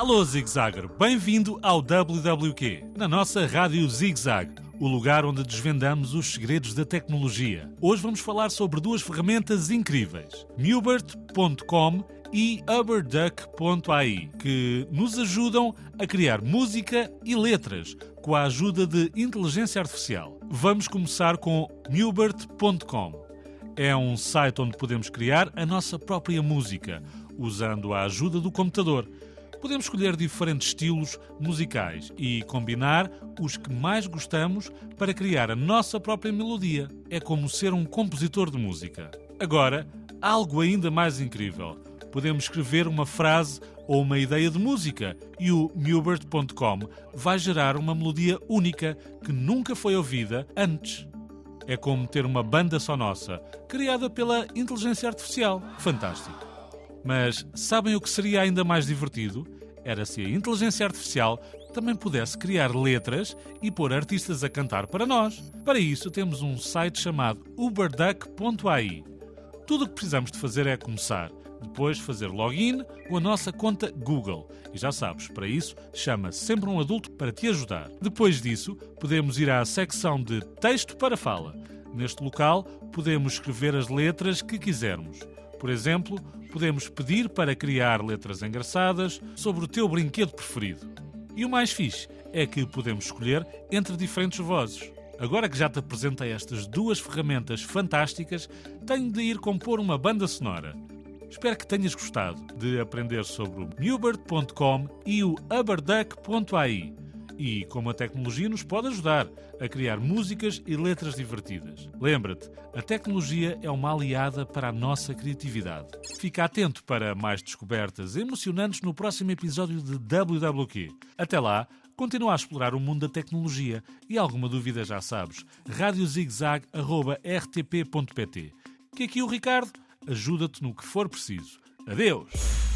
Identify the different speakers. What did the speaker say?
Speaker 1: Alô Zigzagger, bem-vindo ao WWQ, na nossa rádio Zigzag, o lugar onde desvendamos os segredos da tecnologia. Hoje vamos falar sobre duas ferramentas incríveis, Mubert.com e Uberduck.ai, que nos ajudam a criar música e letras com a ajuda de inteligência artificial. Vamos começar com Mubert.com. É um site onde podemos criar a nossa própria música, usando a ajuda do computador. Podemos escolher diferentes estilos musicais e combinar os que mais gostamos para criar a nossa própria melodia. É como ser um compositor de música. Agora, algo ainda mais incrível. Podemos escrever uma frase ou uma ideia de música e o Mubert.com vai gerar uma melodia única que nunca foi ouvida antes. É como ter uma banda só nossa, criada pela inteligência artificial. Fantástico. Mas sabem o que seria ainda mais divertido? Era se a inteligência artificial também pudesse criar letras e pôr artistas a cantar para nós. Para isso, temos um site chamado uberduck.ai. Tudo o que precisamos de fazer é começar, depois fazer login com a nossa conta Google. E já sabes, para isso, chama sempre um adulto para te ajudar. Depois disso, podemos ir à secção de texto para fala. Neste local, podemos escrever as letras que quisermos. Por exemplo, podemos pedir para criar letras engraçadas sobre o teu brinquedo preferido. E o mais fixe é que podemos escolher entre diferentes vozes. Agora que já te apresentei estas duas ferramentas fantásticas, tenho de ir compor uma banda sonora. Espero que tenhas gostado de aprender sobre o Newbert.com e o Uberduck.ai e como a tecnologia nos pode ajudar a criar músicas e letras divertidas. Lembra-te, a tecnologia é uma aliada para a nossa criatividade. Fica atento para mais descobertas emocionantes no próximo episódio de WWQ. Até lá, continua a explorar o mundo da tecnologia e alguma dúvida já sabes, radiozigzag.rtp.pt. Que aqui o Ricardo ajuda-te no que for preciso. Adeus!